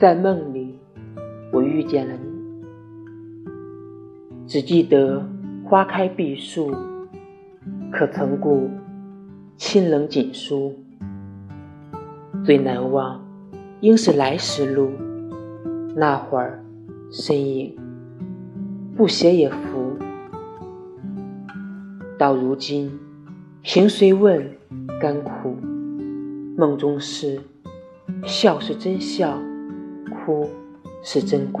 在梦里，我遇见了你。只记得花开碧树，可曾顾清冷锦书？最难忘，应是来时路。那会儿，身影不写也浮。到如今，凭谁问甘苦？梦中事，笑是真笑，哭是真哭。